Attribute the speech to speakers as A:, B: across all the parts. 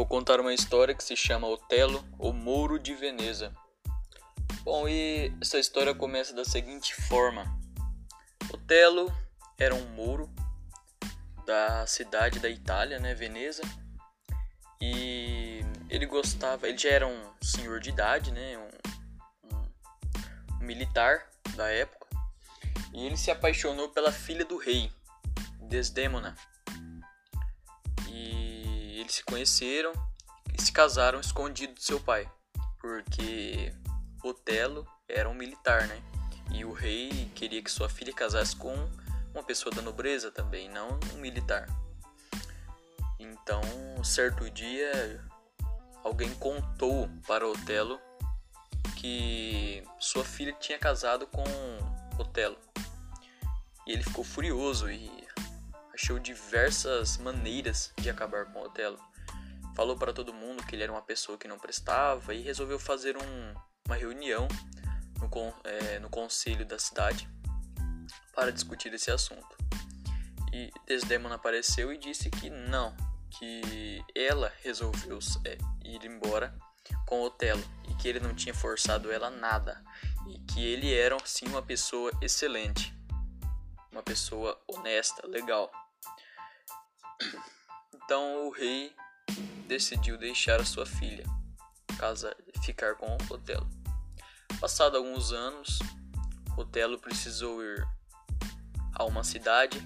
A: vou contar uma história que se chama Otelo, o Mouro de Veneza. Bom, e essa história começa da seguinte forma: Otelo era um mouro da cidade da Itália, né, Veneza, e ele gostava, ele já era um senhor de idade, né, um, um, um militar da época, e ele se apaixonou pela filha do rei, Desdemona eles se conheceram e se casaram escondido do seu pai, porque Otelo era um militar, né? E o rei queria que sua filha casasse com uma pessoa da nobreza também, não um militar. Então, certo dia, alguém contou para Otelo que sua filha tinha casado com Otelo. E ele ficou furioso e achou diversas maneiras de acabar com Otelo. Falou para todo mundo que ele era uma pessoa que não prestava e resolveu fazer um, uma reunião no, é, no conselho da cidade para discutir esse assunto. E Desdemona apareceu e disse que não, que ela resolveu é, ir embora com Otelo e que ele não tinha forçado ela nada e que ele era sim uma pessoa excelente, uma pessoa honesta, legal. Então o rei decidiu deixar a sua filha ficar com Otelo. Passado alguns anos, Otelo precisou ir a uma cidade,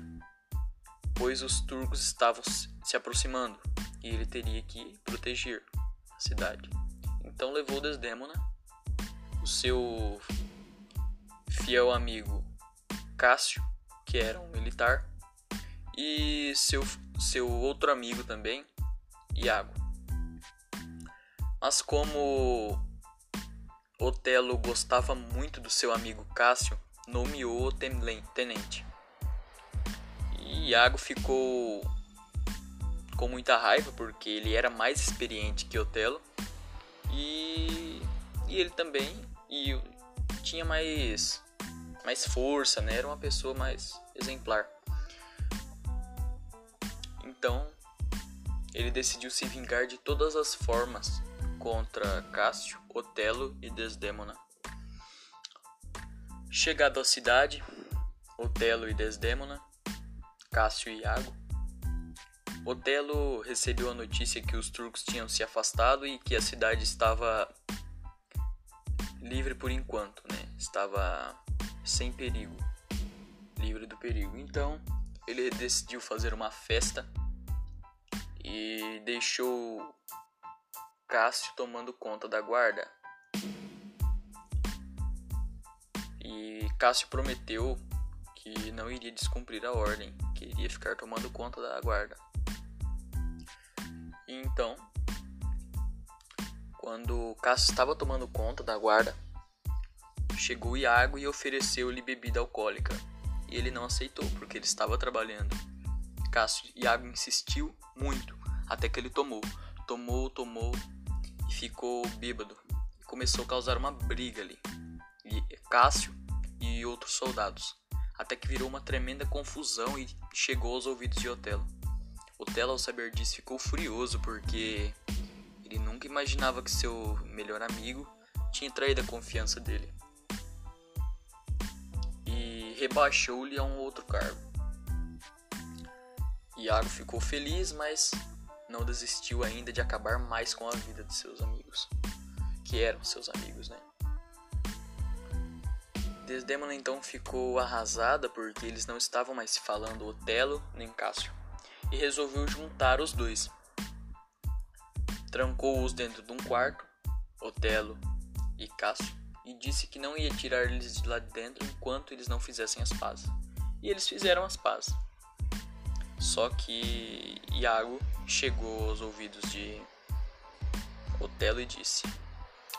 A: pois os turcos estavam se aproximando e ele teria que proteger a cidade. Então levou Desdemona, o seu fiel amigo Cássio, que era um militar, e seu, seu outro amigo também, Iago. Mas como Otelo gostava muito do seu amigo Cássio, nomeou o tenente. E Iago ficou com muita raiva porque ele era mais experiente que Otelo e, e ele também e tinha mais mais força, né? Era uma pessoa mais exemplar. Então, ele decidiu se vingar de todas as formas contra Cássio, Otelo e Desdémona. Chegado à cidade, Otelo e Desdémona, Cássio e Iago, Otelo recebeu a notícia que os turcos tinham se afastado e que a cidade estava livre por enquanto, né? Estava sem perigo, livre do perigo. Então, ele decidiu fazer uma festa e deixou Cássio tomando conta da guarda. E Cássio prometeu que não iria descumprir a ordem, que iria ficar tomando conta da guarda. E então, quando Cássio estava tomando conta da guarda, chegou Iago e ofereceu-lhe bebida alcoólica. E ele não aceitou porque ele estava trabalhando. Cássio Iago insistiu muito até que ele tomou, tomou, tomou e ficou bêbado. E começou a causar uma briga ali. E Cássio e outros soldados. Até que virou uma tremenda confusão e chegou aos ouvidos de Otelo. Otelo, ao saber disso, ficou furioso porque ele nunca imaginava que seu melhor amigo tinha traído a confiança dele. E rebaixou-lhe a um outro cargo. Iago ficou feliz, mas não desistiu ainda de acabar mais com a vida de seus amigos, que eram seus amigos, né? Desdemona então ficou arrasada porque eles não estavam mais se falando Otelo nem Cássio e resolveu juntar os dois. Trancou-os dentro de um quarto, Otelo e Cássio, e disse que não ia tirar eles de lá de dentro enquanto eles não fizessem as pazes. E eles fizeram as pazes. Só que Iago chegou aos ouvidos de Otelo e disse: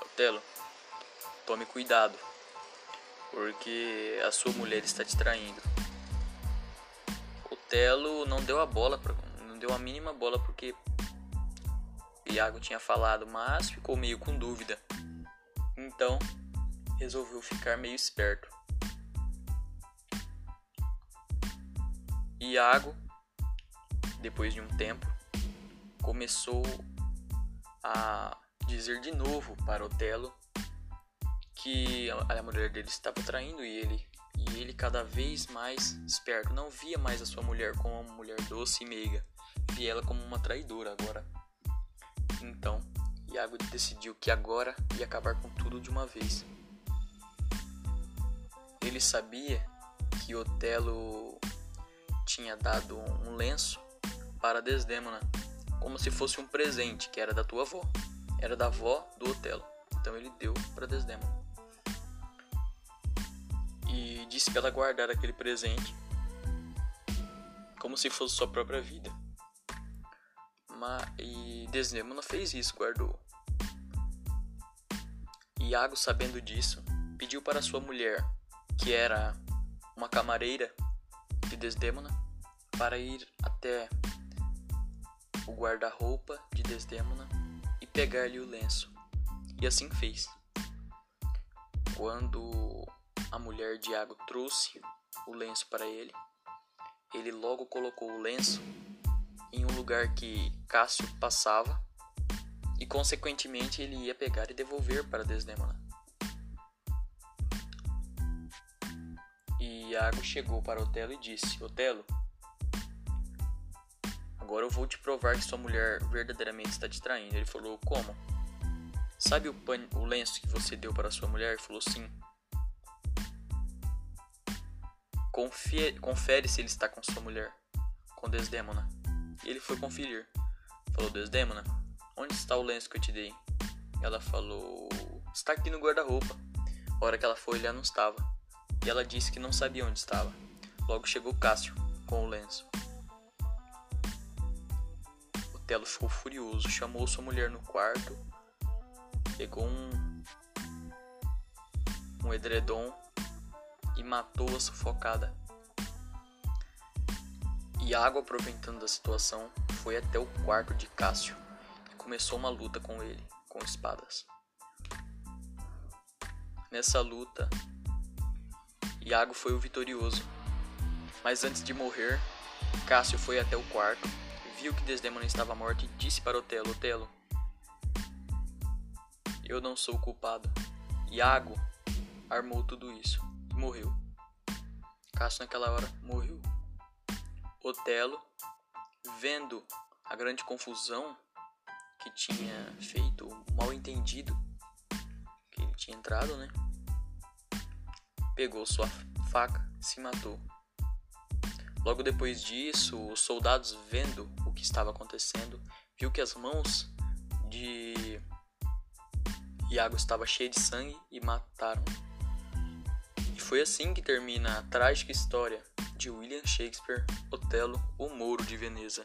A: Otelo, tome cuidado, porque a sua mulher está te traindo. Otelo não deu a bola, pra, não deu a mínima bola porque Iago tinha falado, mas ficou meio com dúvida. Então resolveu ficar meio esperto. Iago depois de um tempo, começou a dizer de novo para Otelo que a mulher dele estava traindo e ele e ele cada vez mais esperto não via mais a sua mulher como uma mulher doce e meiga, via ela como uma traidora agora. Então, Iago decidiu que agora ia acabar com tudo de uma vez. Ele sabia que Otelo tinha dado um lenço para Desdemona, como se fosse um presente que era da tua avó, era da avó do Otelo. Então ele deu para Desdemona e disse para ela guardar aquele presente como se fosse sua própria vida. Mas, e Desdemona fez isso, guardou. Iago, sabendo disso, pediu para sua mulher, que era uma camareira de Desdemona, para ir até o guarda-roupa de Desdemona e pegar-lhe o lenço. E assim fez. Quando a mulher de Iago trouxe o lenço para ele, ele logo colocou o lenço em um lugar que Cássio passava e consequentemente ele ia pegar e devolver para Desdemona. E Iago chegou para Otelo e disse: Otelo, agora eu vou te provar que sua mulher verdadeiramente está te traindo. Ele falou: Como? Sabe o, pan, o lenço que você deu para sua mulher? Ele falou: Sim. Confere, confere se ele está com sua mulher, com Desdemona. E ele foi conferir. Falou: Desdemona, onde está o lenço que eu te dei? Ela falou: Está aqui no guarda-roupa. A hora que ela foi olhar, não estava. E ela disse que não sabia onde estava. Logo chegou Cássio com o lenço. Telo ficou furioso, chamou sua mulher no quarto, pegou um, um edredom e matou-a sufocada. Iago, aproveitando da situação, foi até o quarto de Cássio e começou uma luta com ele, com espadas. Nessa luta, Iago foi o vitorioso. Mas antes de morrer, Cássio foi até o quarto, viu que Desdemona estava morta e disse para Otelo: Otelo, eu não sou o culpado. Iago armou tudo isso e morreu. Cássio naquela hora morreu. Otelo, vendo a grande confusão que tinha feito, o mal entendido que ele tinha entrado, né? Pegou sua faca se matou. Logo depois disso, os soldados, vendo o que estava acontecendo, viu que as mãos de Iago estavam cheias de sangue e mataram foi assim que termina a trágica história de William Shakespeare, Otelo, o Mouro de Veneza.